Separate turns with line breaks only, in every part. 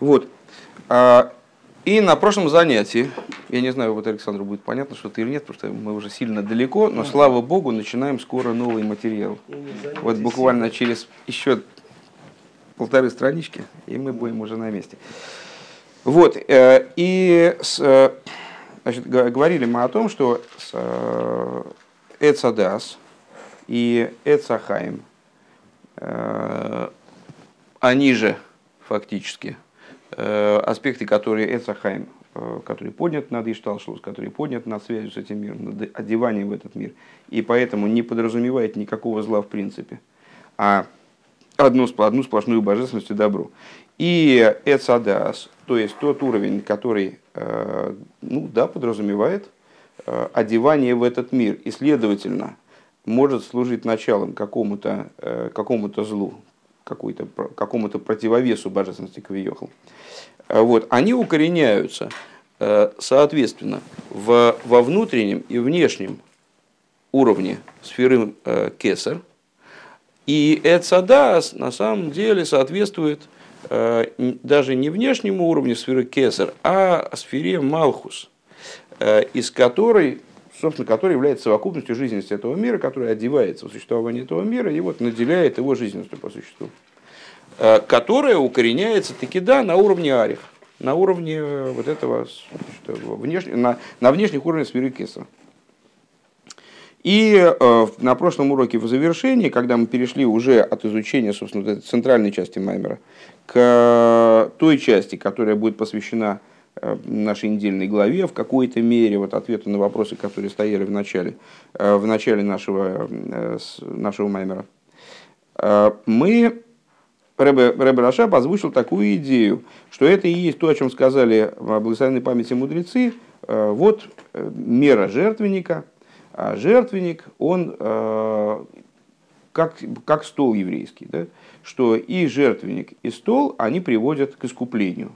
Вот. А, и на прошлом занятии, я не знаю, вот Александру будет понятно что-то или нет, потому что мы уже сильно далеко, но слава богу, начинаем скоро новый материал. Вот буквально через еще полторы странички, и мы будем уже на месте. Вот, э, и с, э, значит, говорили мы о том, что э, Эцадас и Эцахаим, они же фактически аспекты, которые Эцахаим, который поднят над Ишталшус, который поднят над связью с этим миром, над одеванием в этот мир, и поэтому не подразумевает никакого зла в принципе, а одну, одну сплошную божественность и добро. И Эцадас, то есть тот уровень, который э, ну, да, подразумевает э, одевание в этот мир и, следовательно, может служить началом какому-то э, какому злу, какому-то противовесу божественности Кавиехал. Вот, они укореняются, соответственно, в, во внутреннем и внешнем уровне сферы Кесар – и Эцадас на самом деле соответствует э, даже не внешнему уровню сферы Кесар, а сфере Малхус, э, из которой, собственно, которая является совокупностью жизненности этого мира, которая одевается в существование этого мира и вот наделяет его жизненностью по существу, э, которая укореняется таки да на уровне арих, на уровне вот этого, внешне, на, на внешних уровнях сферы Кесара. И э, на прошлом уроке в завершении, когда мы перешли уже от изучения, собственно, этой центральной части Маймера к той части, которая будет посвящена э, нашей недельной главе в какой-то мере, вот ответу на вопросы, которые стояли в начале, э, в начале нашего, нашего Маймера, мы Рэбе, Рэбе Рашаб озвучил такую идею, что это и есть то, о чем сказали в благословенной памяти мудрецы, вот мера жертвенника – а жертвенник, он э, как, как стол еврейский, да? что и жертвенник, и стол, они приводят к искуплению.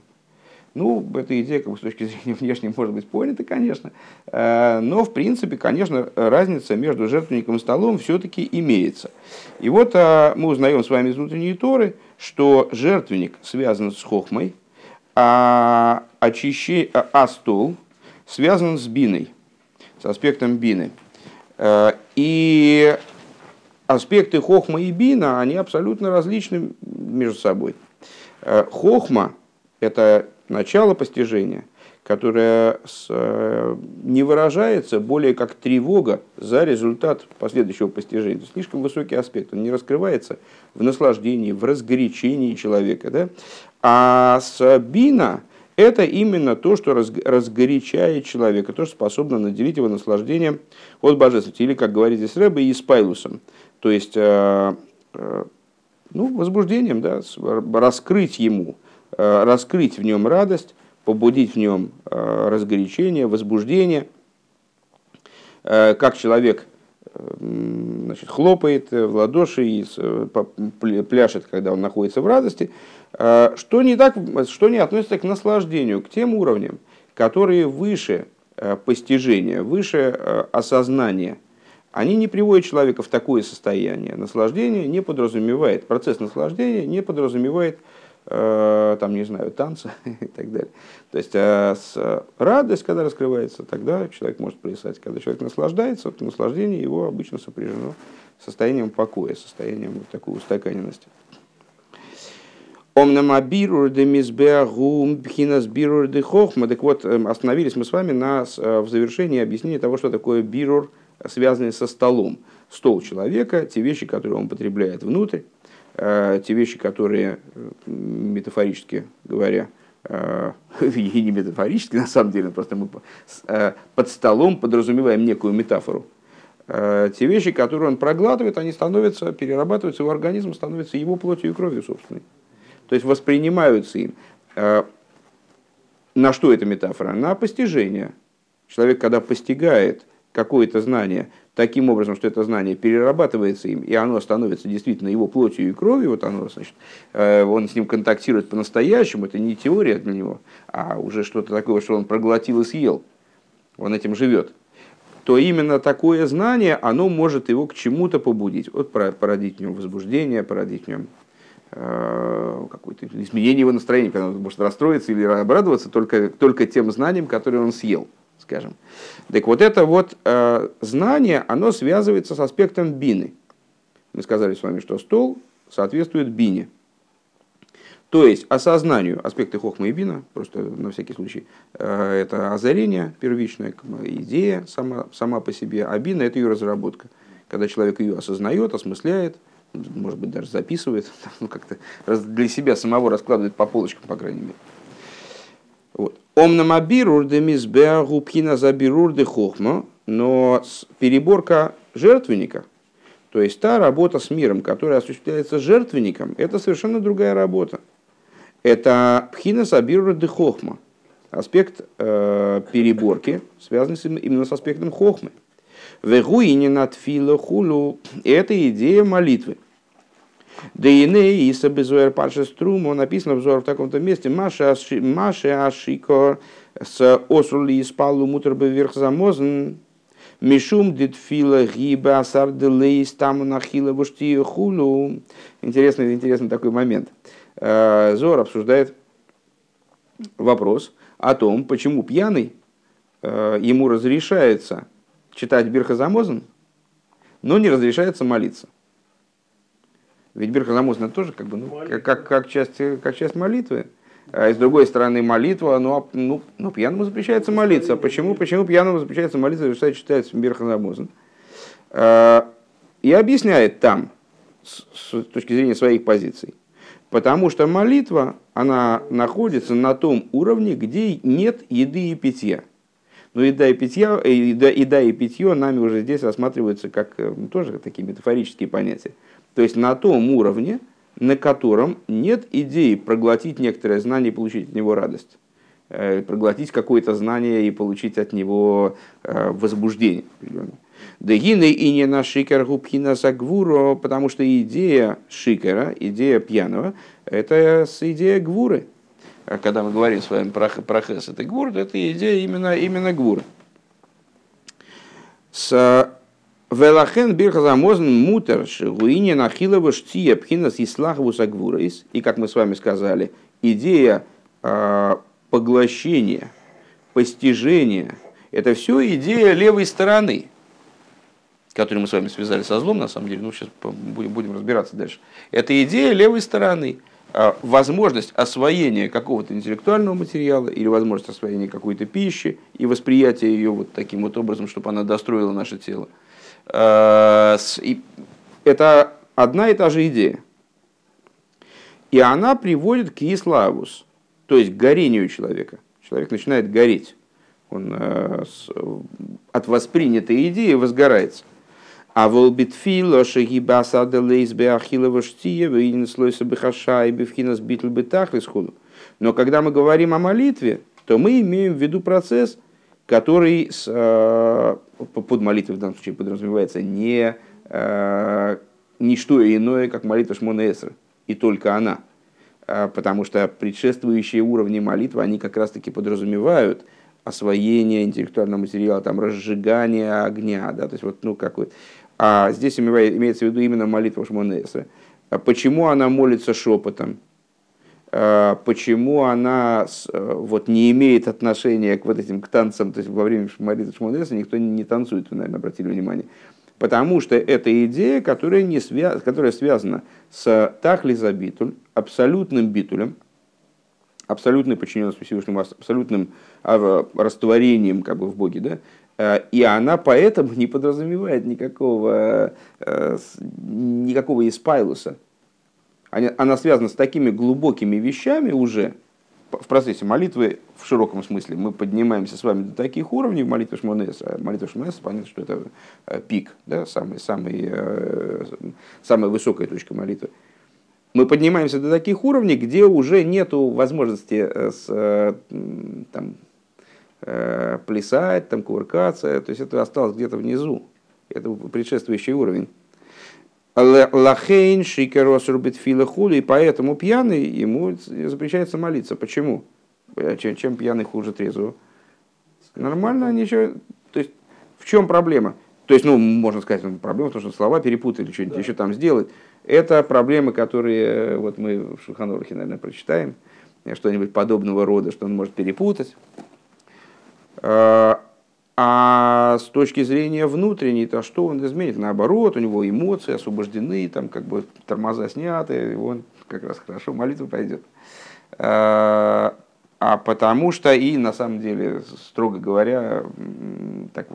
Ну, эта идея как бы, с точки зрения внешней может быть понята, конечно, э, но, в принципе, конечно, разница между жертвенником и столом все-таки имеется. И вот э, мы узнаем с вами из внутренней Торы, что жертвенник связан с хохмой, а, очище... а, а стол связан с биной, с аспектом бины – Э, и аспекты хохма и бина, они абсолютно различны между собой. Хохма – это начало постижения, которое э, не выражается более как тревога за результат последующего постижения. Это слишком высокий аспект, он не раскрывается в наслаждении, в разгорячении человека. Да? А с бина это именно то, что разгорячает человека, то, что способно наделить его наслаждением от божественности. Или, как говорит здесь Рэбе, и спайлусом. То есть, э, э, ну, возбуждением, да, раскрыть ему, раскрыть в нем радость, побудить в нем разгорячение, возбуждение. Как человек значит, хлопает в ладоши и пляшет, когда он находится в радости, Э, что не, так, что не относится к наслаждению, к тем уровням, которые выше э, постижения, выше э, осознания, они не приводят человека в такое состояние. Наслаждение не подразумевает, процесс наслаждения не подразумевает там, не знаю, танца и так далее. То есть с радость, когда раскрывается, тогда человек может плясать. Когда человек наслаждается, то наслаждение его обычно сопряжено состоянием покоя, состоянием вот такой устаканенности. Омнама бирур де мизбеагу пхинас бирур де хохма. Так вот, эм, остановились мы с вами на, э, в завершении объяснения того, что такое бирур, связанный со столом. Стол человека, те вещи, которые он потребляет внутрь, э, те вещи, которые, э, метафорически говоря, и не метафорически, на самом деле, просто мы под столом подразумеваем некую метафору. Те вещи, которые он проглатывает, они становятся, перерабатываются, его организм становится его плотью и кровью собственной. То есть воспринимаются им. Э, на что эта метафора? На постижение. Человек, когда постигает какое-то знание таким образом, что это знание перерабатывается им, и оно становится действительно его плотью и кровью, вот оно, значит, э, он с ним контактирует по-настоящему, это не теория для него, а уже что-то такое, что он проглотил и съел, он этим живет, то именно такое знание, оно может его к чему-то побудить, вот породить в нем возбуждение, породить в нем э, какое-то изменение его настроения, когда он может расстроиться или обрадоваться только, только тем знанием, которое он съел, скажем. Так вот это вот э, знание, оно связывается с аспектом бины. Мы сказали с вами, что стол соответствует бине. То есть осознанию аспекты хохма и бина, просто на всякий случай, э, это озарение первичное, идея сама, сама по себе, а бина это ее разработка. Когда человек ее осознает, осмысляет, может быть, даже записывает, ну, как-то для себя самого раскладывает по полочкам, по крайней мере. Вот. Омнамабирур де мизбеагу пхина забирур де хохма, но переборка жертвенника, то есть та работа с миром, которая осуществляется жертвенником, это совершенно другая работа это пхина сабирура де хохма, аспект э, переборки, связанный именно с аспектом хохмы. Вегуини надфила хулу – это идея молитвы. Да и не иса безуэр парша струму написано в в таком-то месте Маша Ашико с осули испалу мутр вверх замозн Мишум дитфила гиба асар делейс таму нахила вуштию хулу. Интересный, интересный такой момент. Э, Зор обсуждает вопрос о том, почему пьяный э, ему разрешается читать Бирхазамозан, но не разрешается молиться. Ведь Бирхазамозан это тоже как, бы, ну, как, как, часть, как часть молитвы. А с другой стороны, молитва, ну, ну, ну пьяному запрещается молиться. Почему? Почему пьяному запрещается молиться, читать Бирхазамозан? Э, и объясняет там, с точки зрения своих позиций, Потому что молитва, она находится на том уровне, где нет еды и питья. Но еда и, питья, э, еда, еда и питье нами уже здесь рассматриваются как э, тоже такие метафорические понятия. То есть на том уровне, на котором нет идеи проглотить некоторое знание и получить от него радость. Э, проглотить какое-то знание и получить от него возбуждение. Дегины и не на шикер губхина сагвуро, потому что идея шикера, идея пьяного, это идея гвуры. А когда мы говорим с вами про, про хес, это гвур, это идея именно, именно гвуры. С Велахен бирхазамозн мутер шигуине нахилова штия пхинас ислахову сагвурейс. И как мы с вами сказали, идея э, поглощения, постижения, это все идея левой стороны который мы с вами связали со злом, на самом деле, ну, сейчас будем, будем разбираться дальше. Это идея левой стороны, а, возможность освоения какого-то интеллектуального материала или возможность освоения какой-то пищи и восприятия ее вот таким вот образом, чтобы она достроила наше тело. А, это одна и та же идея. И она приводит к иславус, то есть к горению человека. Человек начинает гореть. Он а, от воспринятой идеи возгорается. А волбитфило шагибаса аделейс беахилова штия вейнслойса бехаша и бифхинас битл бетахлисхуду. Но когда мы говорим о молитве, то мы имеем в виду процесс, который с, э, под молитвой в данном случае подразумевается не, э, не что иное, как молитва Шмона и только она. Э, потому что предшествующие уровни молитвы, они как раз-таки подразумевают освоение интеллектуального материала, там, разжигание огня, да, то есть вот, ну, какой а здесь имеется в виду именно молитва Шмонеса. А почему она молится шепотом? А почему она вот, не имеет отношения к вот этим к танцам, то есть во время молитвы Шмонеса никто не танцует, вы, наверное, обратили внимание. Потому что это идея, которая, не свя... которая связана с тахлиза битуль, абсолютным битулем, абсолютной подчиненностью Всевышнему, абсолютным а, растворением как бы, в Боге, да, Э, и она поэтому не подразумевает никакого, э, никакого испайлуса. Она связана с такими глубокими вещами уже в процессе молитвы в широком смысле. Мы поднимаемся с вами до таких уровней в молитве Шмонеса. Молитва Шмонеса, понятно, что это э, пик, да, самый, самый, самая высокая точка молитвы. Мы поднимаемся до таких уровней, где уже нет возможности с, там, Э, плясать, там, кувыркаться. То есть это осталось где-то внизу. Это предшествующий уровень. Лахейн шикерос рубит хули, и поэтому пьяный ему запрещается молиться. Почему? Э, чем, чем пьяный хуже трезвого? Нормально, ничего. То есть в чем проблема? То есть, ну, можно сказать, ну, проблема в том, что слова перепутали, что-нибудь да. еще там сделать. Это проблемы, которые вот мы в Шуханорахе, наверное, прочитаем, что-нибудь подобного рода, что он может перепутать. А с точки зрения внутренней, то что он изменит? Наоборот, у него эмоции освобождены, там как бы тормоза сняты, и он как раз хорошо молитва пойдет. А, а потому что и на самом деле, строго говоря, так,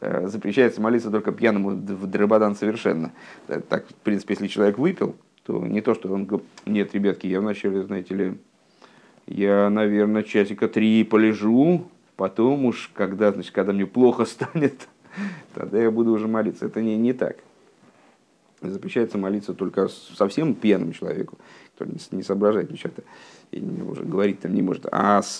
э, запрещается молиться только пьяному в драбадан совершенно. Так, в принципе, если человек выпил, то не то, что он говорит, нет, ребятки, я вначале, знаете ли, я, наверное, часика три полежу, Потом уж, когда, значит, когда мне плохо станет, тогда я буду уже молиться. Это не, не так. Запрещается молиться только совсем пьяным человеку, который не, не соображает ничего и уже говорить там не может. А с,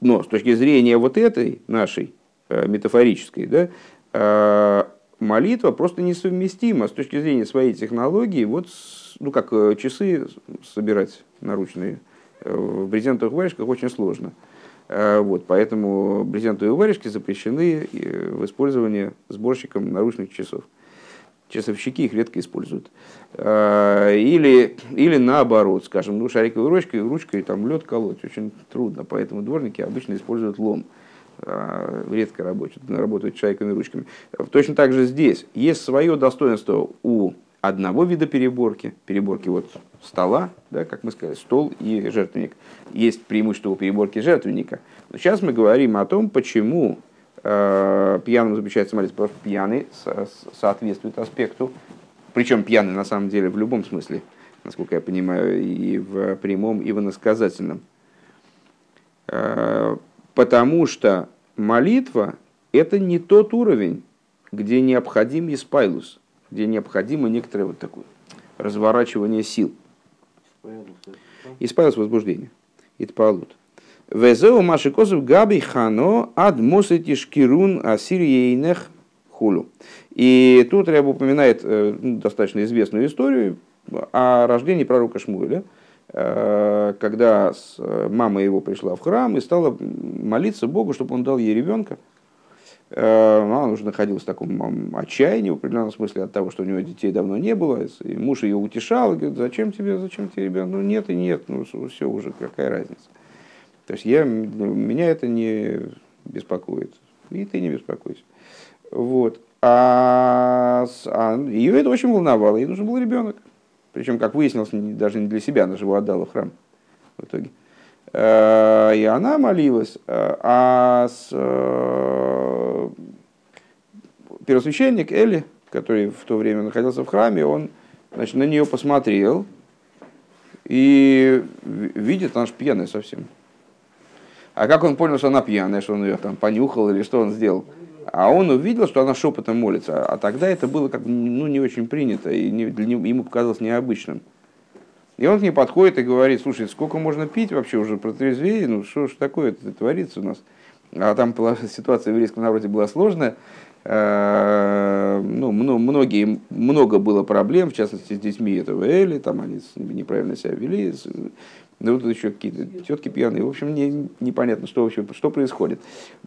но с точки зрения вот этой нашей э, метафорической, да, э, молитва просто несовместима с точки зрения своей технологии, вот, ну, как э, часы собирать наручные в брезентовых варежках очень сложно. Э, вот, поэтому брезентовые варежки запрещены в использовании сборщиком наручных часов. Часовщики их редко используют. Э, или, или наоборот, скажем, ну, шариковой ручкой, ручкой там лед колоть очень трудно, поэтому дворники обычно используют лом. Э, редко работают, работают шайками ручками. Точно так же здесь есть свое достоинство у одного вида переборки, переборки вот стола, да, как мы сказали, стол и жертвенник. Есть преимущество у переборки жертвенника. Но сейчас мы говорим о том, почему э, пьяным запрещается молиться, потому что пьяный со- соответствует аспекту, причем пьяный на самом деле в любом смысле, насколько я понимаю, и в прямом, и в иносказательном. Э, потому что молитва – это не тот уровень, где необходим испайлус – где необходимо некоторое вот такое разворачивание сил. Исправилось возбуждение. Итпалут. Везеу маши козов габи хано ад мосети шкирун асирьейнех хулу. И тут Ряб упоминает э, ну, достаточно известную историю о рождении пророка Шмуэля, э, когда э, мама его пришла в храм и стала молиться Богу, чтобы он дал ей ребенка, она уже находилась в таком отчаянии, в определенном смысле, от того, что у него детей давно не было. И муж ее утешал, говорит, зачем тебе, зачем тебе ребенок? Ну нет и нет, ну все уже, какая разница. То есть я, меня это не беспокоит. И ты не беспокойся. Вот. А, а ее это очень волновало, ей нужен был ребенок. Причем, как выяснилось, даже не для себя, она же его отдала в храм в итоге. Э, и она молилась. Э, а с, э, первосвященник Эли, который в то время находился в храме, он значит, на нее посмотрел и видит, она же пьяная совсем. А как он понял, что она пьяная, что он ее там понюхал или что он сделал? А он увидел, что она шепотом молится. А тогда это было как ну, не очень принято, и не, для ему показалось необычным. И он к ней подходит и говорит, слушай, сколько можно пить вообще уже протрезвее, ну что ж такое творится у нас. А там ситуация в еврейском народе была сложная, ну, многие, много было проблем, в частности с детьми этого Эли, там они неправильно себя вели, ну, тут еще какие-то тетки пьяные, в общем, не, непонятно, что вообще, что происходит.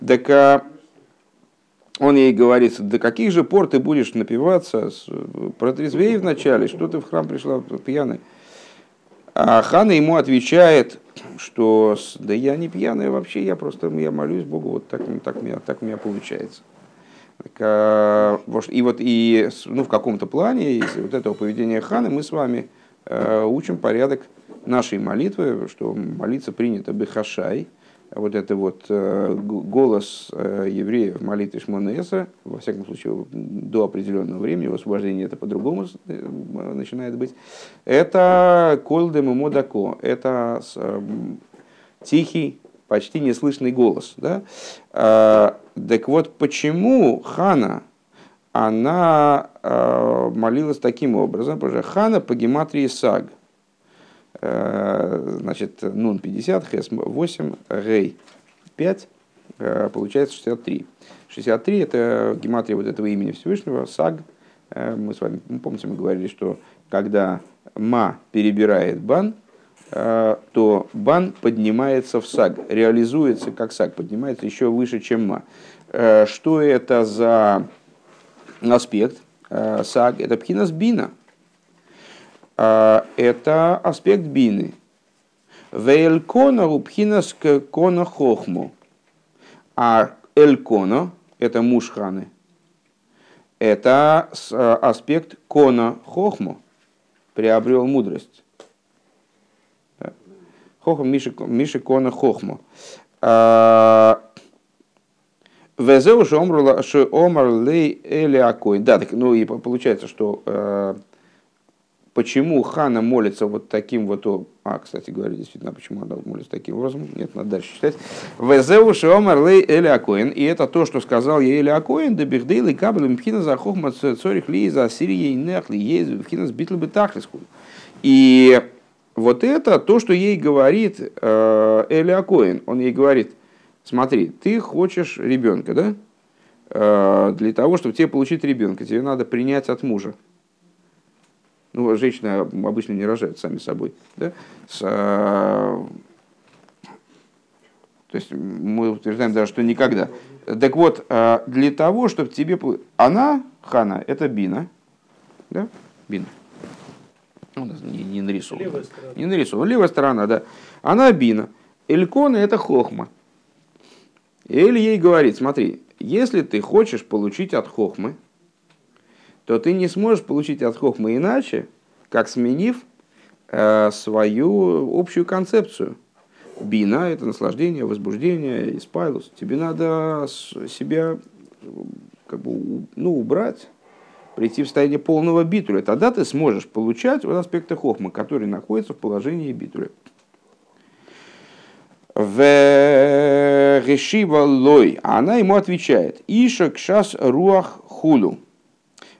Так а, он ей говорит, до каких же пор ты будешь напиваться, протрезвей вначале, что ты в храм пришла пьяный. А Хана ему отвечает, что да я не пьяный вообще, я просто я молюсь Богу, вот так, так, меня, так у меня получается. А, и вот и ну, в каком-то плане из вот этого поведения Ханы мы с вами э, учим порядок нашей молитвы, что молиться принято бехашай, вот это вот э, голос э, евреев в молитве Шмонеса, во всяком случае, до определенного времени, в освобождении это по-другому э, начинает быть, это колдем и модако, это тихий, почти неслышный голос. Да? Так вот, почему Хана, она молилась таким образом, потому что Хана по гематрии Саг – Э, значит, нун 50, хес 8, рей 5, э, получается 63. 63 это гематрия вот этого имени Всевышнего, саг. Э, мы с вами, помните, мы говорили, что когда ма перебирает бан, то бан поднимается в саг, реализуется как саг, поднимается еще выше, чем ма. Что это за аспект саг? Это пхинас бина, это аспект бины. Вейлькона упхинас кона хохму. А элькона, это муж ханы, это аспект кона хохму, приобрел мудрость. Хохм Миши, Кона Хохму. Везеу что омар лей эли акоин. Да, так, ну и получается, что э, почему Хана молится вот таким вот... А, кстати говоря, действительно, почему она молится таким образом? Нет, надо дальше читать. Везеу омар лей эли акоин. И это то, что сказал я эли акоин, да бихдейл и кабель мпхина за хохма цорих ли за сирии нехли ез мпхина с битл бетахлиску. И вот это то, что ей говорит э, Эли Акоин. Он ей говорит, смотри, ты хочешь ребенка, да? Э, для того, чтобы тебе получить ребенка, тебе надо принять от мужа. Ну, женщины обычно не рожают сами собой. Да? С, э, то есть мы утверждаем даже, что никогда. Так вот, для того, чтобы тебе... Она, Хана, это Бина. Да? Бина. Ну, не, не нарисована. Левая сторона. Не нарисована. Левая сторона, да. Она бина. Элькона это хохма. Эль ей говорит, смотри, если ты хочешь получить от хохмы, то ты не сможешь получить от хохмы иначе, как сменив э, свою общую концепцию. Бина – это наслаждение, возбуждение, испайлус. Тебе надо себя как бы, ну, убрать прийти в состояние полного битуля, тогда ты сможешь получать вот аспекты хохмы, которые находятся в положении битуля. В решива лой, она ему отвечает, Иша кшас руах хулу.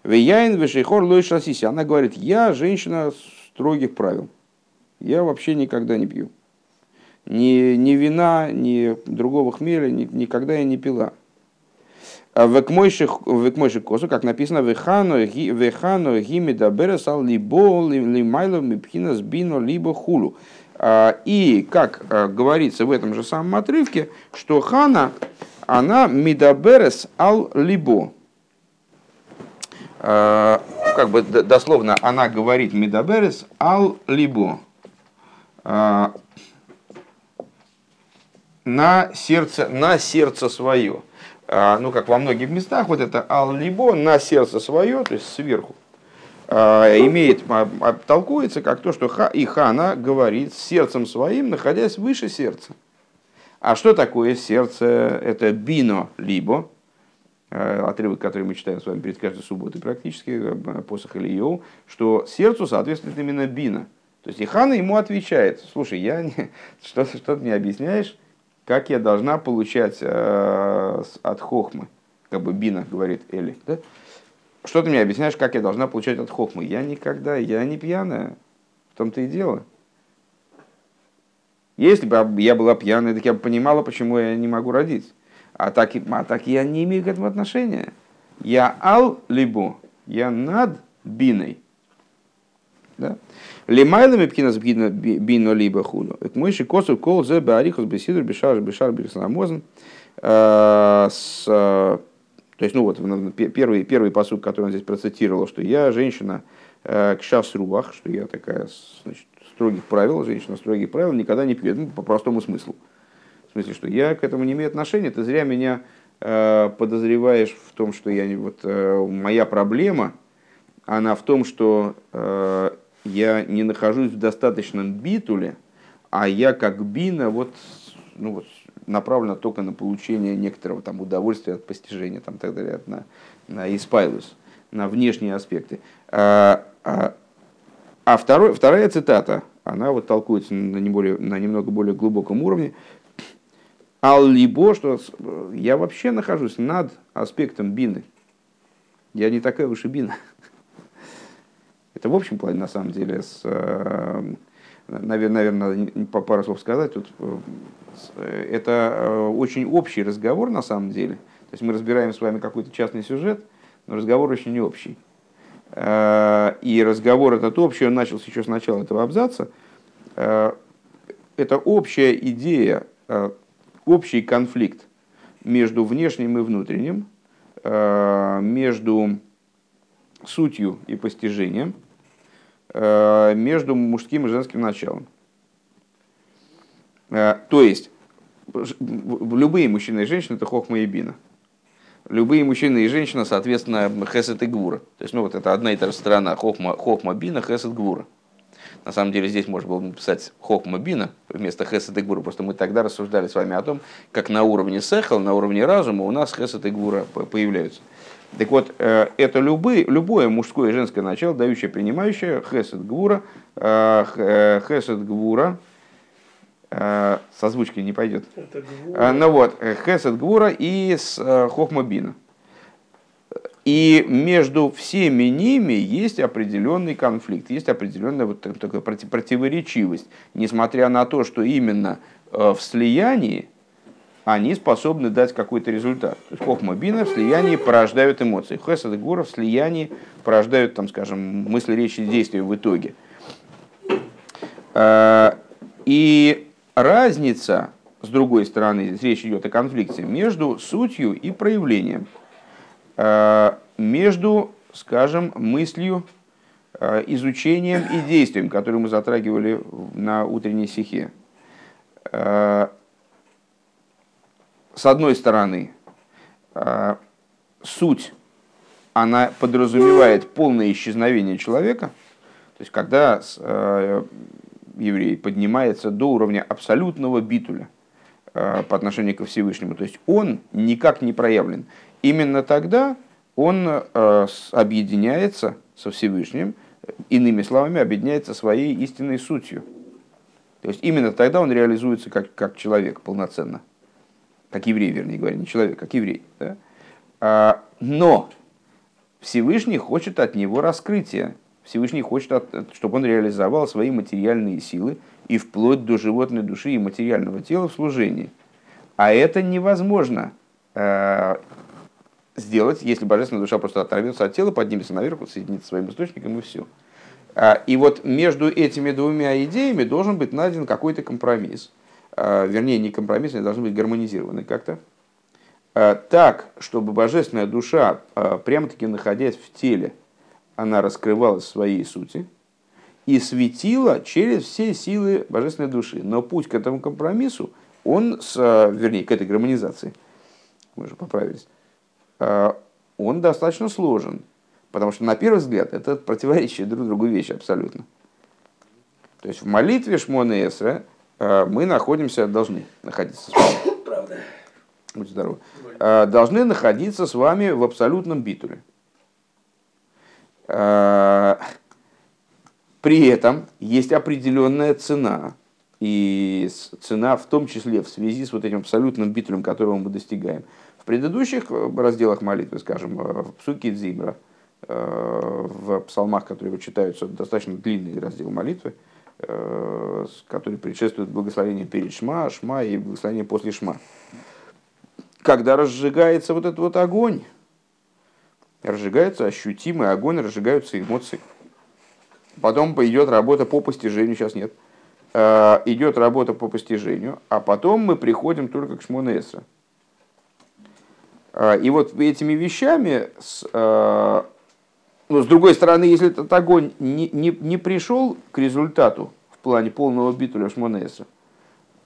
В яин вешейхор лой шасиси. Она говорит, я женщина строгих правил. Я вообще никогда не пью. Ни, ни вина, ни другого хмеля, ни, никогда я не пила. А векмойши косу, как написано, вехану гимида бересал либо лимайло мипхина сбино либо хулу. А, и, как а, говорится в этом же самом отрывке, что хана, она מדברת על לבה. Как бы дословно она говорит מדברת על לבה. На сердце, на сердце свое. А, ну, как во многих местах, вот это על לבה на сердце свое, то есть сверху, а, имеет, а, толкуется как то, что ха, и Хана говорит сердцем своим, находясь выше сердца. А что такое сердце? Это бино либо, отрывок, который мы читаем с вами перед каждой субботой практически, посох Ильев, что сердцу соответствует именно бина. То есть и хана ему отвечает, слушай, я не, что, что ты не объясняешь, как я должна получать э, от хохмы, как бы Бина говорит Эли, да? Что ты мне объясняешь, как я должна получать от хохмы? Я никогда, я не пьяная, в том-то и дело. Если бы я была пьяная, так я бы понимала, почему я не могу родить. А так, а так я не имею к этому отношения. Я ал либо, я над биной. Да? Лимайлами пкинас бино либо худу. К мойши косу кол зе баарихус бесидр бешар бешар бешанамозен. Э, э, то есть, ну вот, первый, первый посуд, который он здесь процитировал, что я женщина э, к шас руах, что я такая значит, строгих правил, женщина строгих правил, никогда не пьет, ну, по простому смыслу. В смысле, что я к этому не имею отношения, ты зря меня подозреваешь в том, что я, вот, моя проблема, она в том, что я не нахожусь в достаточном битуле, а я как бина вот, ну, вот направлена только на получение некоторого там, удовольствия от постижения, там, так далее, на, на испайлус, на внешние аспекты. А, а, а второй, вторая цитата, она вот толкуется на, не более, на немного более глубоком уровне. Ал-либо, что я вообще нахожусь над аспектом бины. Я не такая и бина. Это в общем плане, на самом деле, с, э, наверное, надо по пару слов сказать. Тут, э, это э, очень общий разговор, на самом деле. То есть мы разбираем с вами какой-то частный сюжет, но разговор очень общий. И разговор этот общий, он начался еще с начала этого абзаца. Это общая идея, общий конфликт между внешним и внутренним, между сутью и постижением, между мужским и женским началом. То есть, любые мужчины и женщины это хохма и бина. Любые мужчины и женщины, соответственно, хесед и гвура. То есть, ну вот это одна и та же сторона. Хохма, хохма бина, хесед гвура. На самом деле здесь можно было написать хохма бина вместо хесед и гвура. Просто мы тогда рассуждали с вами о том, как на уровне сехал, на уровне разума у нас хесед и гвура появляются. Так вот, э, это любые, любое мужское и женское начало, дающее, принимающее, хесед гвура, э, э, хесед гвура, созвучки не пойдет. Ну вот, хесед гвура и с хохма бина. И между всеми ними есть определенный конфликт, есть определенная вот такая противоречивость, несмотря на то, что именно в слиянии они способны дать какой-то результат. То есть хохма бина в слиянии порождают эмоции. Хесед и гура в слиянии порождают, там, скажем, мысли, речи, действия в итоге. И разница, с другой стороны, здесь речь идет о конфликте между сутью и проявлением – Э, между, скажем, мыслью, э, изучением и действием, которые мы затрагивали на утренней стихе. Э, с одной стороны, суть, она подразумевает полное исчезновение человека, то есть когда еврей поднимается до уровня абсолютного битуля по отношению ко Всевышнему, то есть он никак не проявлен именно тогда он э, объединяется со Всевышним, иными словами, объединяется своей истинной сутью. То есть именно тогда он реализуется как, как человек полноценно. Как еврей, вернее говоря, не человек, как еврей. Да? А, но Всевышний хочет от него раскрытия. Всевышний хочет, чтобы он реализовал свои материальные силы и вплоть до животной души и материального тела в служении. А это невозможно э, сделать, если божественная душа просто оторвется от тела, поднимется наверх, соединится своим источником и все. А, и вот между этими двумя идеями должен быть найден какой-то компромисс. А, вернее, не компромисс, они должны быть гармонизированы как-то. А, так, чтобы божественная душа, прямо-таки находясь в теле, она раскрывалась в своей сути и светила через все силы божественной души. Но путь к этому компромиссу, он, с, вернее, к этой гармонизации, мы же поправились, Э, он достаточно сложен. Потому что на первый взгляд это противоречие друг другу вещи абсолютно. То есть в молитве Шмона Эсра э, мы находимся, должны находиться с вами. Правда. Будьте здоровы. Э, должны находиться с вами в абсолютном битуле. При этом есть определенная цена. И цена в том числе в связи с вот этим абсолютным битулем, которого мы достигаем – в предыдущих э, разделах молитвы, скажем, э, в Псуке Дзимра, э, в псалмах, которые читаются, достаточно длинный раздел молитвы, который предшествует благословению перед Шма, Шма и благословению после Шма. Когда разжигается вот этот вот огонь, разжигается ощутимый огонь, разжигаются эмоции. Потом идет работа по постижению, сейчас нет. Идет работа по постижению, а потом мы приходим только к Шмона Эсра. А, и вот этими вещами, ну, с другой стороны, если этот огонь не, не, не пришел к результату в плане полного битуля Шмонеса,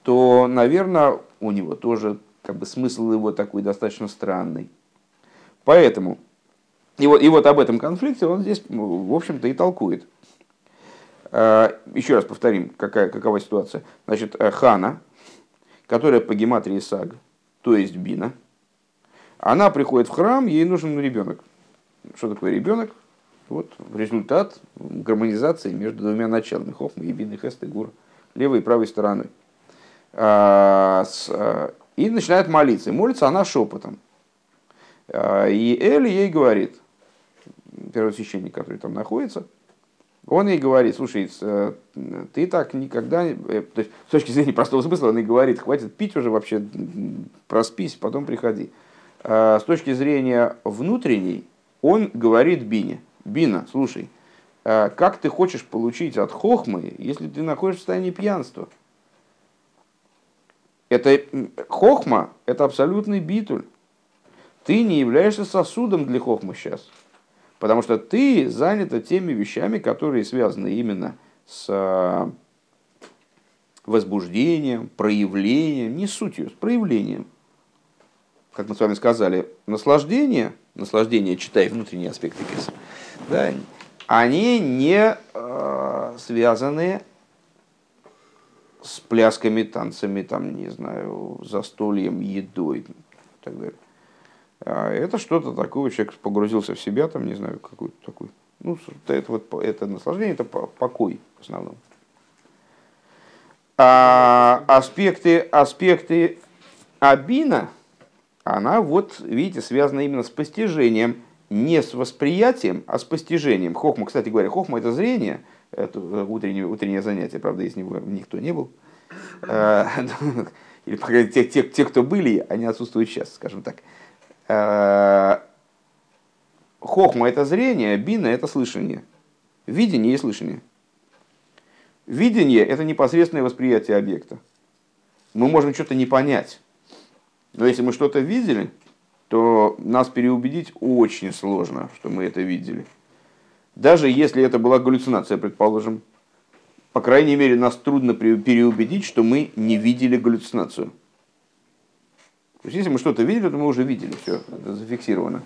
то, наверное, у него тоже как бы смысл его такой достаточно странный. Поэтому, и вот, и вот об этом конфликте он здесь, в общем-то, и толкует. А, еще раз повторим, какая, какова ситуация. Значит, э, Хана, которая по гематрии Саг, то есть Бина – она приходит в храм, ей нужен ребенок. Что такое ребенок? Вот результат гармонизации между двумя началами, Хохма и Бин, и Хест, и Гур, левой и правой стороной. А, а, и начинает молиться. И молится она шепотом. А, и Эль ей говорит, первосвященник, который там находится, он ей говорит, слушай, ты так никогда... Э, то есть, с точки зрения простого смысла, он ей говорит, хватит пить уже вообще, проспись, потом приходи. Э, с точки зрения внутренней, он говорит Бине, Бина, слушай, э, как ты хочешь получить от хохмы, если ты находишься в состоянии пьянства? Это хохма, это абсолютный битуль. Ты не являешься сосудом для хохмы сейчас. Потому что ты занята теми вещами, которые связаны именно с э, возбуждением, проявлением, не сутью, с проявлением. Как мы с вами сказали, наслаждение, наслаждение, читай внутренние аспекты кесар, да, они не э, связаны с плясками, танцами, там, не знаю, застольем, едой и так далее. А это что-то такое, человек погрузился в себя, там, не знаю, какой-то такой. Ну, это, вот, это наслаждение, это покой в основном. А аспекты, аспекты Абина, она вот, видите, связана именно с постижением, не с восприятием, а с постижением. Хохма, кстати говоря, хохма это зрение, это утреннее, утреннее занятие, правда, из него никто не был. А, или, по крайней мере, те, те, те, кто были, они отсутствуют сейчас, скажем так. А, хохма это зрение, бина это слышание. Видение и слышание. Видение – это непосредственное восприятие объекта. Мы можем что-то не понять. Но если мы что-то видели, то нас переубедить очень сложно, что мы это видели. Даже если это была галлюцинация, предположим, по крайней мере, нас трудно переубедить, что мы не видели галлюцинацию. То есть, если мы что-то видели, то мы уже видели, все, это зафиксировано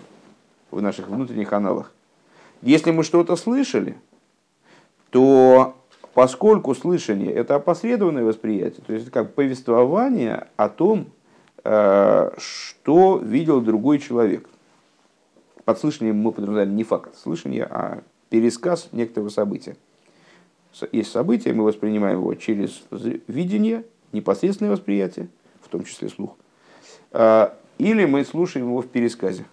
в наших внутренних аналах. Если мы что-то слышали, то поскольку слышание – это опосредованное восприятие, то есть это как повествование о том, что видел другой человек. Под слышанием мы подразумеваем не факт слышания, а пересказ некоторого события. Есть событие, мы воспринимаем его через видение, непосредственное восприятие, в том числе слух, э, или мы слушаем его в пересказе.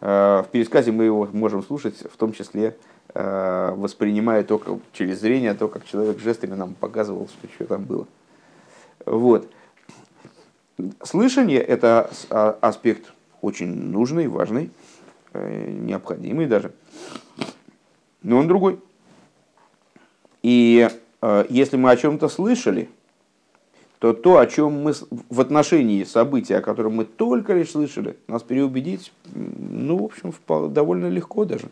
Э, в пересказе мы его можем слушать, в том числе Э, воспринимая только через зрение то, как человек жестами нам показывал, что, что там было. Вот. Слышание – это а, аспект очень нужный, важный, э, необходимый даже. Но он другой. И э, если мы о чем-то слышали, то то, о чем мы в отношении события, о котором мы только лишь слышали, нас переубедить, ну, в общем, довольно легко даже.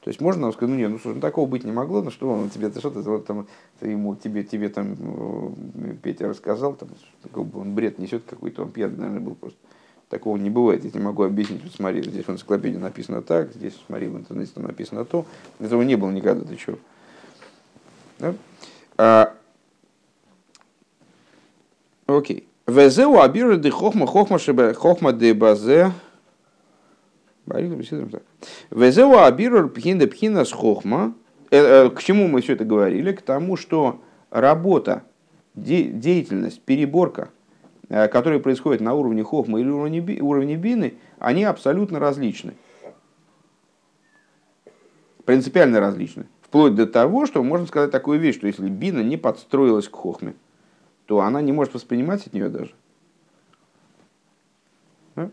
То есть можно нам сказать, ну нет, ну слушай, ну, такого быть не могло, ну что он тебе, ты что ты вот там, ты ему, тебе, тебе там э, Петя рассказал, там, он бред несет какой-то, он пьяный, наверное, был просто. Такого не бывает, я не могу объяснить. Вот смотри, здесь в энциклопедии написано так, здесь смотри, в интернете там написано то. Этого не было никогда, ты что? Да? А, окей. Везеу абиру де хохма хохма шебе хохма де базе. Везеу абирур пхинда пхина с хохма. Э, э, к чему мы все это говорили? К тому, что работа, деятельность, переборка, э, которая происходит на уровне хохма или уровне бины, они абсолютно различны. Принципиально различны. Вплоть до того, что можно сказать такую вещь, что если бина не подстроилась к хохме, то она не может воспринимать от нее даже. А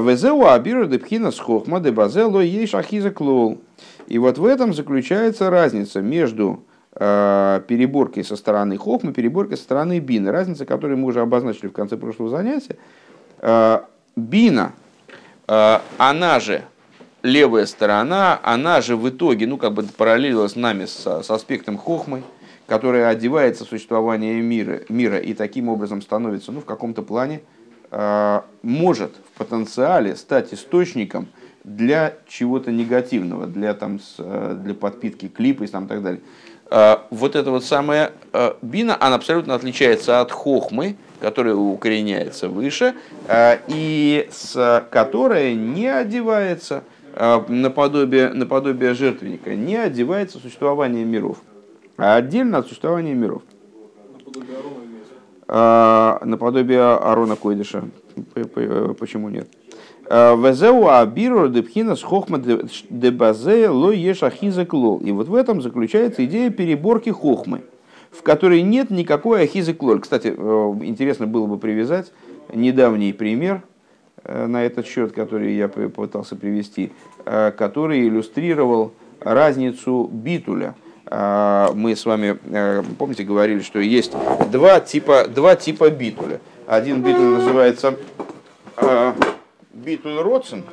Везеу абиру депхина с хохма де базело ей шахиза клол. И вот в этом заключается разница между э, переборкой со стороны хохмы, переборкой со стороны бины. Разница, которую мы уже обозначили в конце прошлого занятия. Э, бина, она же левая сторона, она же в итоге, ну, как бы параллельно с нами, с, с аспектом хохмы, которая одевается в существование мира, мира и таким образом становится, ну, в каком-то плане, может в потенциале стать источником для чего-то негативного, для, там, э, для подпитки клипа и там, так далее. Э, вот эта вот самая бина, она абсолютно отличается от хохмы, которая укореняется выше, и с которой не одевается наподобие, наподобие жертвенника, не одевается существование миров, а отдельно от существования миров. А, наподобие Арона Койдыша. Почему нет? А, Везеу абиру депхина с хохма де базе ло ешахиза клол. И вот в этом заключается идея переборки хохмы, в которой нет никакой ахизы клоль. Кстати, э, интересно было бы привязать недавний пример э, на этот счет, который я попытался привести, э, который иллюстрировал разницу битуля – а, мы с вами, э, помните, говорили, что есть два типа, два типа битуля. Один битуль называется а, битуль Родсен.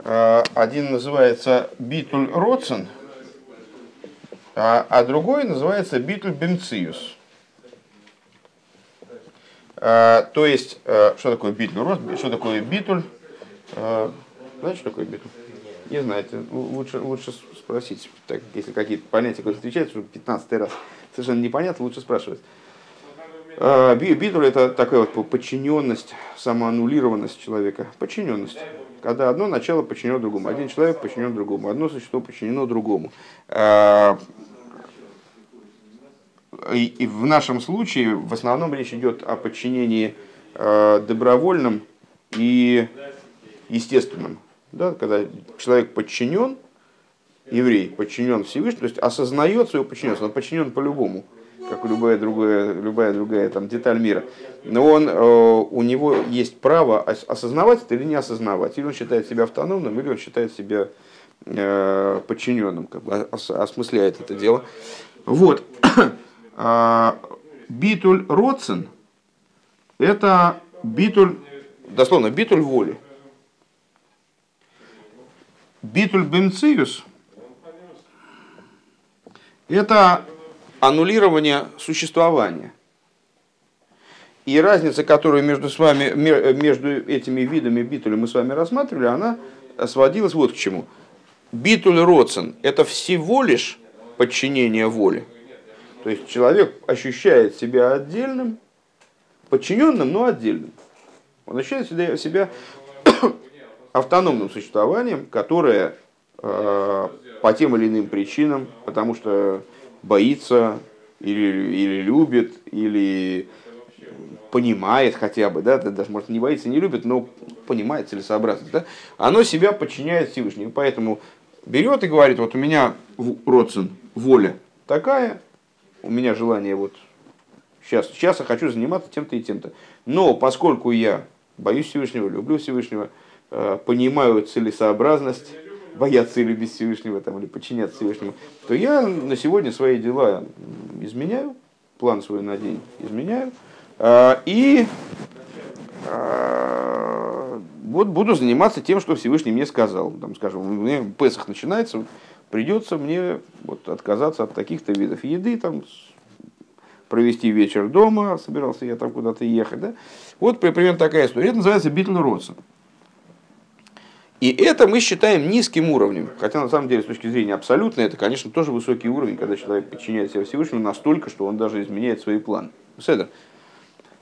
А, один называется битуль Родсен, а другой называется битуль Бенциус. То есть, э, что такое битуль? Что такое битуль? Э, знаете, что такое битуль? Не знаете, лучше, лучше спросить, так, если какие-то понятия которые встречаются, уже 15 раз совершенно непонятно, лучше спрашивать. А, Битуль это такая вот подчиненность, самоаннулированность человека. Подчиненность. Когда одно начало подчинено другому. Один человек подчинен другому. Одно существо подчинено другому. А, и в нашем случае в основном речь идет о подчинении а, добровольном и естественном. Да, когда человек подчинен, еврей подчинен Всевышнему, то есть осознает свою подчиненность, он подчинен по-любому, как любая другая, любая другая там, деталь мира. Но он, э, у него есть право осознавать это или не осознавать. Или он считает себя автономным, или он считает себя э, подчиненным, как бы осмысляет это дело. Вот. А, битуль Родсен – это битуль, дословно, битуль воли. Битуль Бемциус – это аннулирование существования. И разница, которую между, с вами, между этими видами битуля мы с вами рассматривали, она сводилась вот к чему. Битуль Роцен – это всего лишь подчинение воле. То есть человек ощущает себя отдельным, подчиненным, но отдельным. Он ощущает себя автономным существованием, которое э, по тем или иным причинам, потому что боится или, или любит, или понимает хотя бы, да, даже может не боится, не любит, но понимает целесообразность, да, оно себя подчиняет Всевышнему. Поэтому берет и говорит, вот у меня родствен воля такая, у меня желание вот сейчас, сейчас я хочу заниматься тем-то и тем-то. Но поскольку я боюсь Всевышнего, люблю Всевышнего, понимают целесообразность бояться или без Всевышнего там, или подчиняться Всевышнему, то я на сегодня свои дела изменяю, план свой на день изменяю, э, и э, вот буду заниматься тем, что Всевышний мне сказал. Там, скажем, у меня Песах начинается, придется мне вот, отказаться от таких-то видов еды, там, провести вечер дома, собирался я там куда-то ехать. Да? Вот примерно такая история. Это называется Битл Родсон. И это мы считаем низким уровнем. Хотя на самом деле, с точки зрения абсолютной, это, конечно, тоже высокий уровень, когда человек подчиняет себя Всевышнему настолько, что он даже изменяет свои планы. Седер.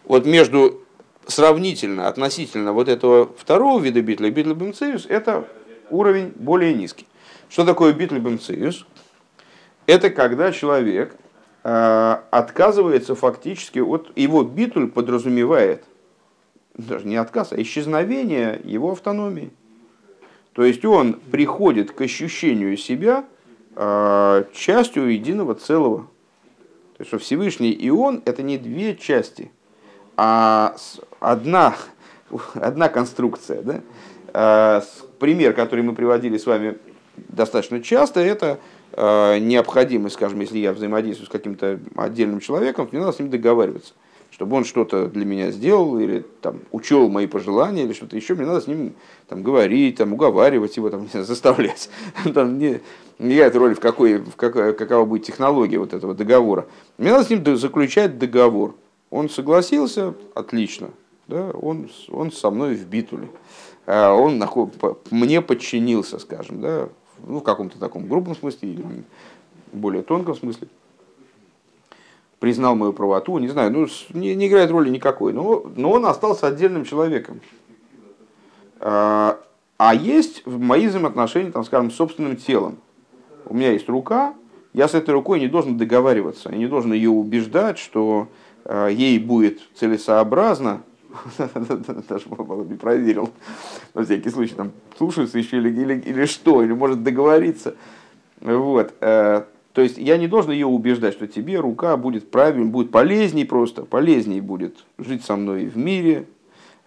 Вот между сравнительно, относительно вот этого второго вида битля, битля бемциус, это уровень более низкий. Что такое битля бемциус? Это когда человек э, отказывается фактически от его битуль подразумевает даже не отказ, а исчезновение его автономии. То есть он приходит к ощущению себя э, частью единого целого. То есть что Всевышний и он это не две части, а одна, одна конструкция. Да? Э, пример, который мы приводили с вами достаточно часто, это э, необходимость, скажем, если я взаимодействую с каким-то отдельным человеком, мне надо с ним договариваться чтобы он что-то для меня сделал или там, учел мои пожелания или что-то еще, мне надо с ним там, говорить, там, уговаривать его, там, заставлять. Там, не, не играет роли, в, какой, в какая, какова будет технология вот этого договора. Мне надо с ним заключать договор. Он согласился, отлично. Да, он, он со мной в битуле. А он мне подчинился, скажем, да, ну, в каком-то таком грубом смысле или более тонком смысле признал мою правоту, не знаю, ну, не, не играет роли никакой, но, но он остался отдельным человеком. А, а есть мои взаимоотношения, там, скажем, с собственным телом. У меня есть рука, я с этой рукой не должен договариваться, я не должен ее убеждать, что а, ей будет целесообразно, даже не проверил, на всякий случай, там, слушаются еще или, или, или что, или может договориться. Вот. То есть я не должен ее убеждать, что тебе рука будет правильной, будет полезней просто, полезней будет жить со мной в мире,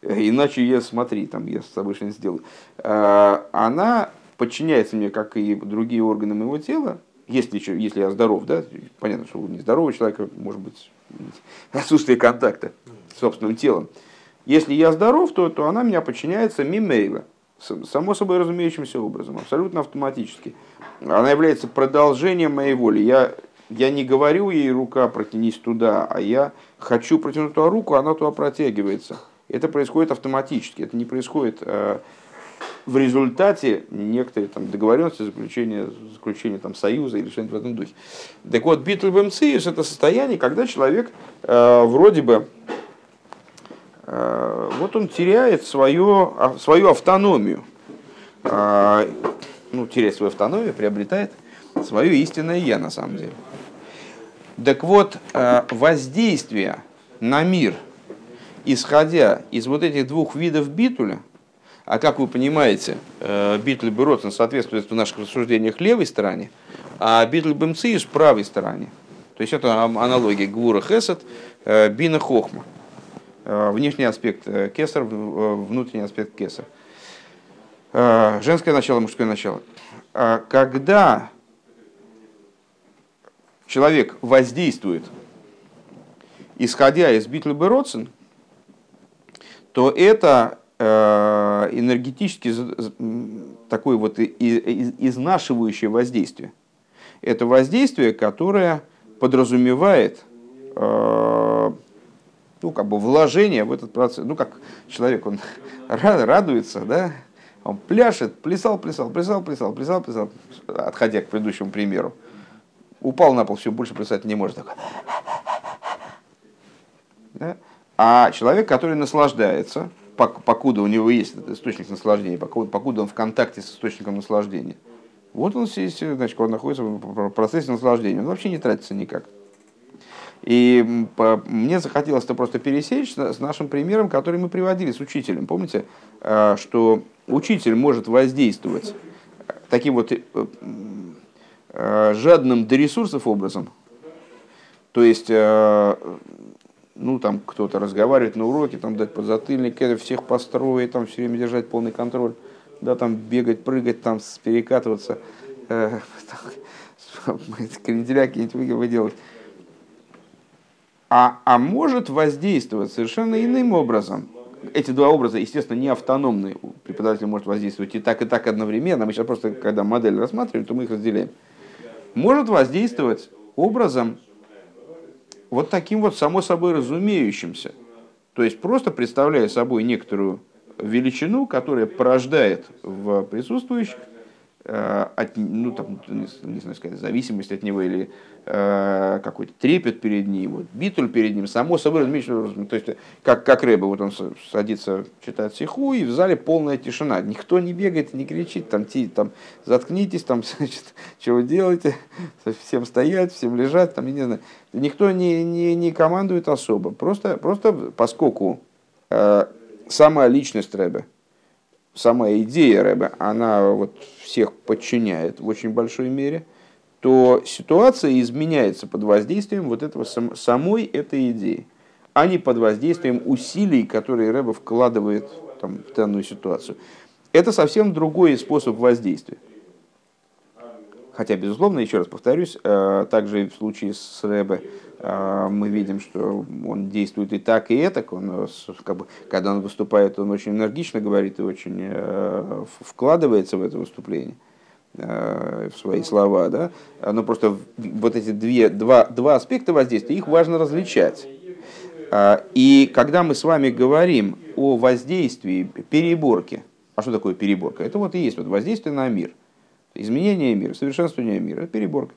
э, иначе я, смотри, там, я с собой что-нибудь сделаю. А, она подчиняется мне, как и другие органы моего тела, если, если я здоров, да, понятно, что у нездорового человека может быть отсутствие контакта с собственным телом. Если я здоров, то, то она меня подчиняется мимейла. Само собой разумеющимся образом, абсолютно автоматически. Она является продолжением моей воли. Я, я не говорю ей, рука, протянись туда, а я хочу протянуть туда руку, она туда протягивается. Это происходит автоматически, это не происходит э, в результате некоторой там, договоренности, заключения, заключения там, союза или что-нибудь в этом духе. Так вот, битл это состояние, когда человек э, вроде бы вот он теряет свое, а, свою автономию. Э, ну, теряет свою автономию, приобретает свое истинное я на самом деле. Так вот, э, воздействие на мир, исходя из вот этих двух видов битуля, а как вы понимаете, э, Битль Беротен соответствует в наших рассуждениях левой стороне, а Битль Бемциус правой стороне. То есть это аналогия Гвура Хесед, э, Бина Хохма. Э, внешний аспект Кесар, внутренний аспект Кесар. Женское начало, мужское начало. Когда человек воздействует, исходя из Битл Беротсен, то это Э, энергетически такое вот изнашивающее воздействие. Это воздействие, которое подразумевает э, ну, как бы вложение в этот процесс. Ну, как человек, он радуется, да, он пляшет, плясал, плясал, плясал, плясал, плясал, плясал, отходя к предыдущему примеру. Упал на пол, все, больше плясать не может. Такой. Да? А человек, который наслаждается, покуда у него есть этот источник наслаждения, покуда, он в контакте с источником наслаждения. Вот он здесь, значит, он находится в процессе наслаждения, он вообще не тратится никак. И мне захотелось это просто пересечь с нашим примером, который мы приводили с учителем. Помните, э, что учитель может воздействовать таким вот э, э, жадным до ресурсов образом, то есть ну, там кто-то разговаривает на уроке, там дать подзатыльник, это всех построить, там все время держать полный контроль, да, там бегать, прыгать, там перекатываться, э, кренделя какие-нибудь выделать. А, а может воздействовать совершенно иным образом. Эти два образа, естественно, не автономны. Преподаватель может воздействовать и так, и так одновременно. Мы сейчас просто, когда модель рассматриваем, то мы их разделяем. Может воздействовать образом, вот таким вот само собой разумеющимся. То есть просто представляя собой некоторую величину, которая порождает в присутствующих от, ну, там, не знаю, сказать, зависимость от него или э, какой-то трепет перед ним, вот, битуль перед ним, само собой разумеется, то есть как, как Рэба, вот он садится читать сиху, и в зале полная тишина, никто не бегает, не кричит, там, ти, там заткнитесь, там, значит, вы делаете, всем стоять, всем лежать, там, я не знаю, никто не, не, не командует особо, просто, просто поскольку э, сама личность Рэбе, сама идея Рэбе, она вот всех подчиняет в очень большой мере, то ситуация изменяется под воздействием вот этого самой этой идеи, а не под воздействием усилий, которые Рэбе вкладывает там, в данную ситуацию. Это совсем другой способ воздействия. Хотя, безусловно, еще раз повторюсь, э, также в случае с Рэбе мы видим, что он действует и так, и это. Он, э, как бы, когда он выступает, он очень энергично говорит и очень вкладывается в это выступление в свои слова, да, но просто вот эти две, два, два аспекта воздействия, их важно различать. И когда мы с вами говорим о воздействии переборки, а что такое переборка? Это вот и есть вот воздействие на мир – изменение мира, совершенствование мира, переборка.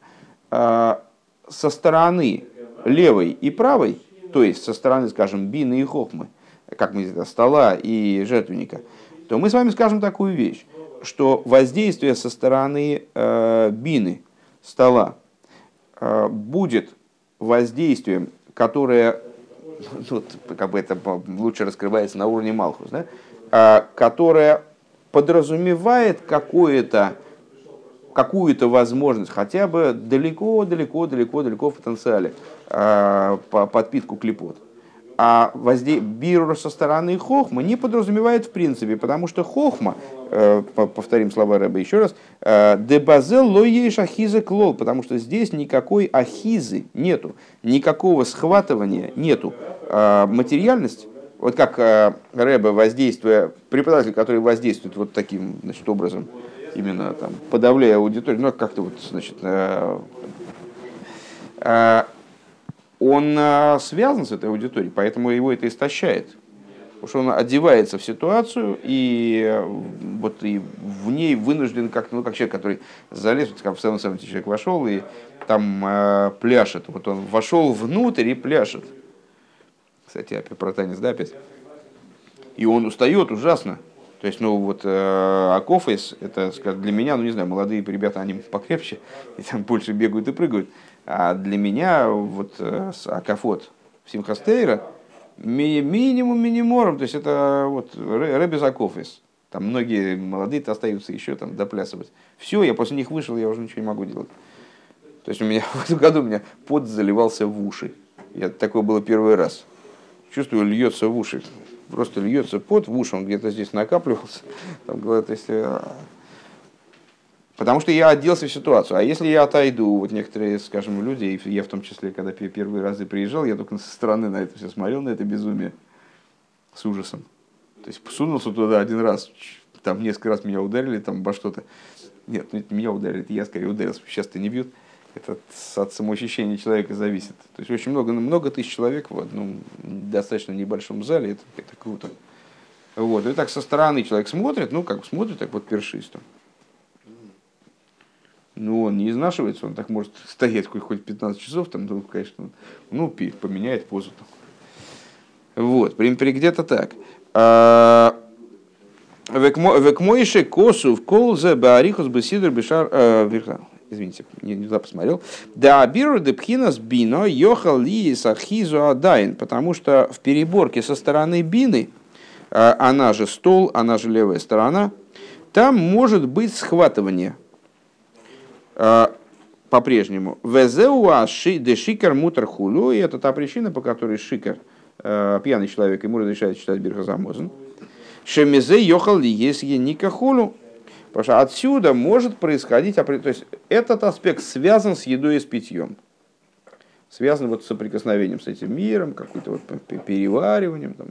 А со стороны левой и правой, то есть со стороны, скажем, бины и хохмы, как мы это, стола и жертвенника, то мы с вами скажем такую вещь, что воздействие со стороны э, бины, стола, э, будет воздействием, которое тут как бы это лучше раскрывается на уровне Малхус, да, э, которое подразумевает какое-то какую-то возможность, хотя бы далеко, далеко, далеко, далеко в потенциале, э, по подпитку клепот. А возде... бирура со стороны хохма не подразумевает в принципе, потому что хохма, э, повторим слова Рэба еще раз, э, дебазел лоеш ахиза клол, потому что здесь никакой ахизы нету, никакого схватывания нету. Материальность вот как э, Рэбе воздействуя, преподаватель, который воздействует вот таким значит, образом, именно там, подавляя аудиторию, ну, как-то вот, значит, э, э, он э, связан с этой аудиторией, поэтому его это истощает. Потому что он одевается в ситуацию и вот и в ней вынужден как ну как человек, который залез, вот, как в самом самом человек вошел и там э, пляшет. Вот он вошел внутрь и пляшет. Кстати, опять про танец, да, опять? И он устает ужасно. То есть, ну вот э, Акофес, это скажем, для меня, ну не знаю, молодые ребята, они покрепче, и там больше бегают и прыгают. А для меня вот э, Акафот Симхастейра, ми, минимум минимором, то есть это вот Рэби Акофес. Там многие молодые остаются еще там доплясывать. Все, я после них вышел, я уже ничего не могу делать. То есть у меня в этом году у меня пот заливался в уши. Я, такое было первый раз. Чувствую, льется в уши просто льется пот в уши, он где-то здесь накапливался. Там, то есть, э, потому что я оделся в ситуацию. А если я отойду, вот некоторые, скажем, люди, и я в том числе, когда первые разы приезжал, я только со стороны на это все смотрел, на это безумие, с ужасом. То есть сунулся туда один раз, там несколько раз меня ударили, там обо что-то. Нет, ну меня ударили, я скорее ударился, сейчас-то не бьют. Это от самоощущения человека зависит. То есть очень много, много тысяч человек в одном достаточно небольшом зале, это, это круто. Вот. И так со стороны человек смотрит, ну как смотрит, так вот першисто. Ну, он не изнашивается, он так может стоять хоть, хоть 15 часов, там, ну, конечно, ну, поменяет позу. Там. Вот, при где-то так. А, Векмойше косу в колзе баарихус бесидр бешар э, извините, не, не туда посмотрел. Да, биру депхинас бино йохал ли сахизу адайн, потому что в переборке со стороны бины, а, она же стол, она же левая сторона, там может быть схватывание а, по-прежнему. Везеуа де шикар мутар хулю, и это та причина, по которой шикар, а, пьяный человек, ему разрешает читать Бирхазамозен. Шемизе йохал ли есть никахулю, Потому что отсюда может происходить, то есть этот аспект связан с едой и с питьем. Связан вот с соприкосновением с этим миром, каким-то вот перевариванием. Там.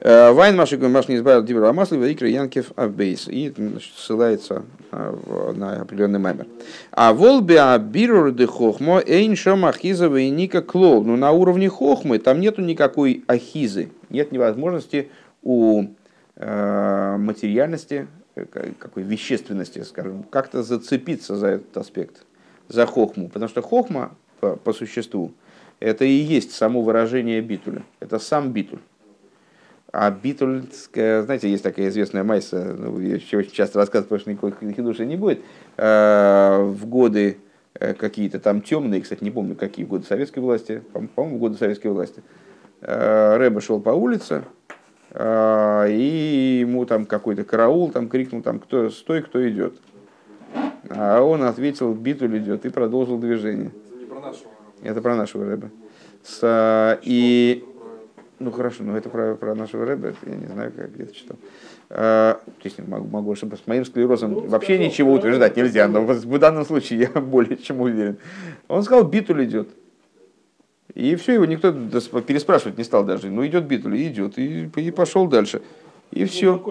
Э, Вайн Маши Маш не избавил Дибра Амасли, Ваикра Янкев Аббейс. И значит, ссылается э, на определенный мемер. А волби Абирур де Хохмо Эйнша Махизова и Ника Клоу. Но на уровне Хохмы там нету никакой ахизы. Нет невозможности у э, материальности какой вещественности, скажем, как-то зацепиться за этот аспект, за хохму. Потому что хохма, по, по существу, это и есть само выражение битуля. Это сам битуль. А битуль, знаете, есть такая известная майса, ну, я очень часто рассказываю, потому что никакой хидуши не будет, э, в годы э, какие-то там темные, кстати, не помню, какие годы советской власти, по-моему, годы советской власти, Рэба шел по улице, и ему там какой-то караул там крикнул, там, кто стой, кто идет. А он ответил, битуль идет, и продолжил движение. Это про нашего рэба. С, а, и, ну хорошо, но это про, про нашего рэба, это я не знаю, как где-то читал. А, то есть могу, могу ошибаться. С моим склерозом ну, вообще ничего утверждать нельзя, но в данном случае я более чем уверен. Он сказал, битуль идет. И все, его никто переспрашивать не стал даже. Ну, идет Битуль, идет, и, и пошел дальше. И все.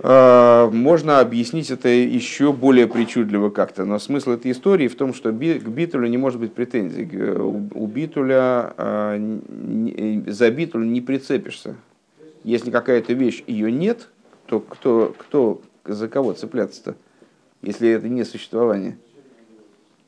А, можно объяснить это еще более причудливо как-то, но смысл этой истории в том, что к Битулю не может быть претензий. У Битуля а, за Битуль не прицепишься. Если какая-то вещь ее нет, то кто, кто за кого цепляться-то, если это не существование?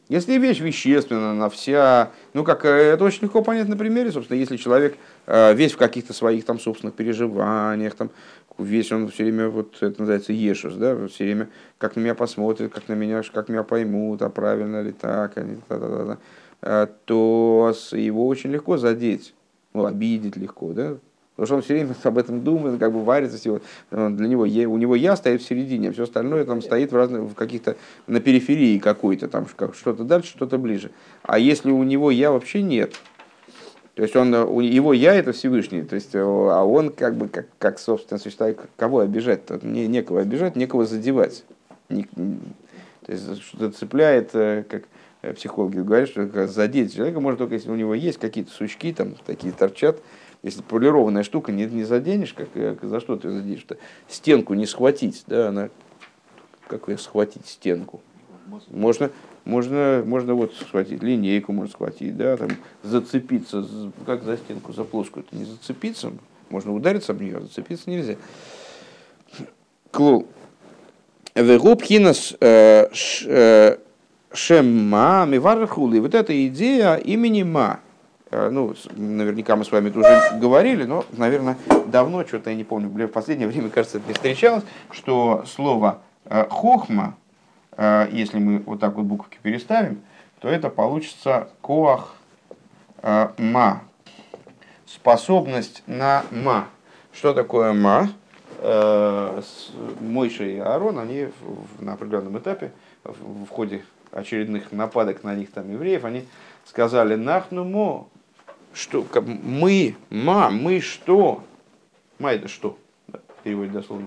Если вещь вещественна, она вся, ну как, э, это очень легко понять на примере, собственно, если человек э, весь в каких-то своих там собственных переживаниях, там, весь он все время, вот это называется ешус, да, все время как на меня посмотрят, как на меня, как меня поймут, а правильно ли так, а не, да, да, да, да, э, то его очень легко задеть, ну, обидеть легко, да, Потому что он все время об этом думает, как бы варится всего. Для него, у него я стоит в середине, все остальное там стоит в, разных, в каких-то на периферии какой-то, там что-то дальше, что-то ближе. А если у него я вообще нет, то есть он, у его я это Всевышний, то есть, а он как бы как, как собственно существует, кого обижать-то? Не, некого обижать, некого задевать. Не, то То есть что-то цепляет, как психологи говорят, что задеть человека можно только если у него есть какие-то сучки, там такие торчат, если полированная штука не, не заденешь, как, за что ты заденешь? -то? Стенку не схватить, да, она как ее схватить стенку? Можно, можно, можно вот схватить линейку, можно схватить, да, там зацепиться, как за стенку, за плоскую, это не зацепиться, можно удариться об нее, а зацепиться нельзя. Клул. Вегуб хинас э, э, шемма мивархули. Вот эта идея имени ма. Э, ну, наверняка мы с вами это уже говорили, но, наверное, давно, что-то я не помню, в последнее время, кажется, это не встречалось, что слово хохма, если мы вот так вот буковки переставим, то это получится коах ма, способность на ма. Что такое ма? Мойша и Аарон, они на определенном этапе в ходе очередных нападок на них там евреев, они сказали, нахну мо, что мы, ма, мы что? Ма это что? Переводит дословно.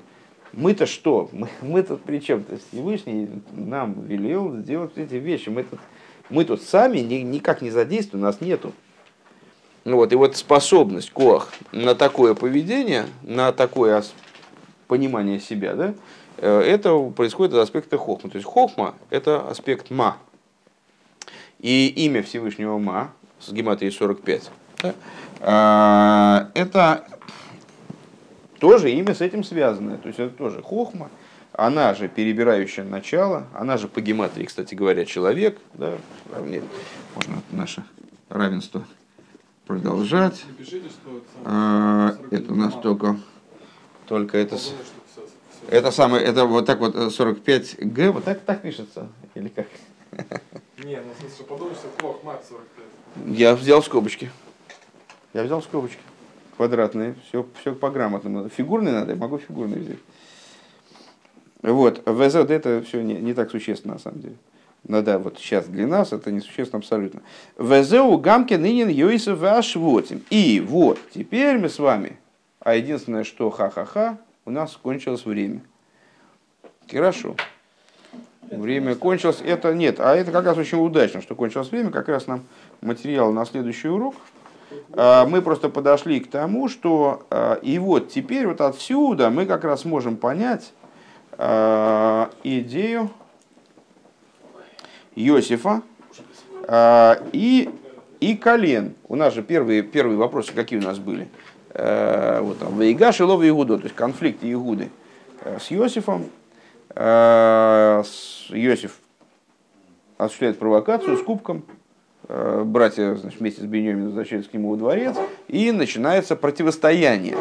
Мы-то что? Мы, мы тут при чем? То есть Всевышний нам велел сделать эти вещи. Мы тут, мы тут сами ни, никак не задействуем, у нас нету. Ну вот, и вот способность Коах на такое поведение, на такое понимание себя, да, э, это происходит из аспекта хохма. То есть хохма – это аспект ма. И имя Всевышнего ма с гематрией 45 да, а, это тоже имя с этим связанное. То есть это тоже хохма, она же перебирающая начало, она же по гематрии, кстати говоря, человек. Да, можно наше равенство продолжать. А, это у нас только, только это, это самое, это вот так вот 45Г, вот так, так пишется, или как?
Не, ну в смысле, подумай, что плохо, мат 45.
Я взял скобочки. Я взял скобочки квадратные, все, все по грамотному. Фигурные надо, я могу фигурные взять. Вот, ВЗД это все не, не так существенно на самом деле. Ну да, вот сейчас для нас это несущественно абсолютно. ВЗУ гамки нынен Йойсов Вашвотим. И вот, теперь мы с вами, а единственное, что ха-ха-ха, у нас кончилось время. Хорошо. Время кончилось. Это нет, а это как раз очень удачно, что кончилось время. Как раз нам материал на следующий урок. А, мы просто подошли к тому, что а, и вот теперь вот отсюда мы как раз можем понять а, идею Иосифа и, и колен. У нас же первые, первые вопросы какие у нас были? Вот там, Вейгаш и Лов Игудо, то есть конфликт Игуды с Иосифом. Иосиф осуществляет провокацию с кубком, Э, братья значит, вместе с Беньямином возвращаются к нему во дворец, и начинается противостояние.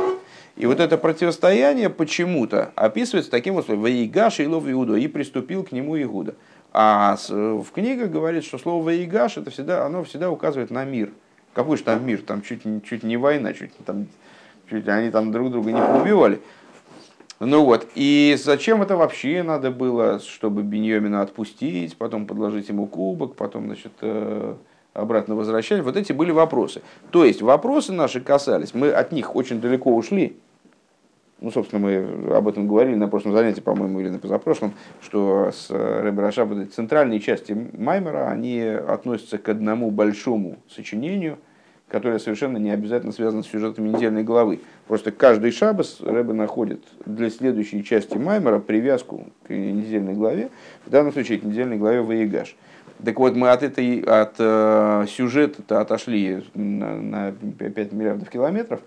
И вот это противостояние почему-то описывается таким вот словом «Ваигаш и лов Иуда» и приступил к нему Игуда. А в книгах говорит, что слово «Ваигаш» это всегда, оно всегда указывает на мир. Какой же там мир? Там чуть, чуть не война, чуть, там, чуть они там друг друга не поубивали. Ну вот, и зачем это вообще надо было, чтобы Беньямина отпустить, потом подложить ему кубок, потом, значит, э, обратно возвращать, вот эти были вопросы. То есть вопросы наши касались, мы от них очень далеко ушли, ну, собственно, мы об этом говорили на прошлом занятии, по-моему, или на позапрошлом, что с Рэбе Рашаба центральные части Маймера, они относятся к одному большому сочинению, которое совершенно не обязательно связано с сюжетами недельной главы. Просто каждый шабас Рэбе находит для следующей части Маймера привязку к недельной главе, в данном случае к недельной главе Ваегаш. Так вот, мы от, этой, от э, сюжета отошли на, на 5 миллиардов километров,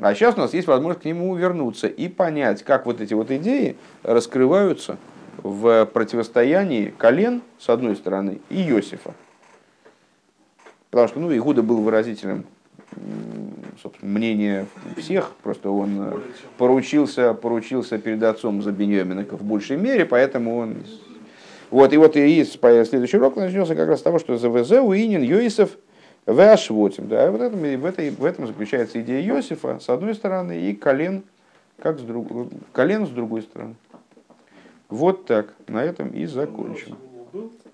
а сейчас у нас есть возможность к нему вернуться и понять, как вот эти вот идеи раскрываются в противостоянии колен, с одной стороны, и Иосифа. Потому что ну, Игуда был выразителем собственно, мнения всех, просто он э, поручился, поручился перед отцом за Беньямина в большей мере, поэтому он вот, и вот и следующий урок начнется как раз с того, что за ВЗ Уинин Йосиф Вашвотим. Да, вот этом, в, этой, в этом заключается идея Иосифа с одной стороны и колен, как с друг, колен с другой стороны. Вот так. На этом и закончим.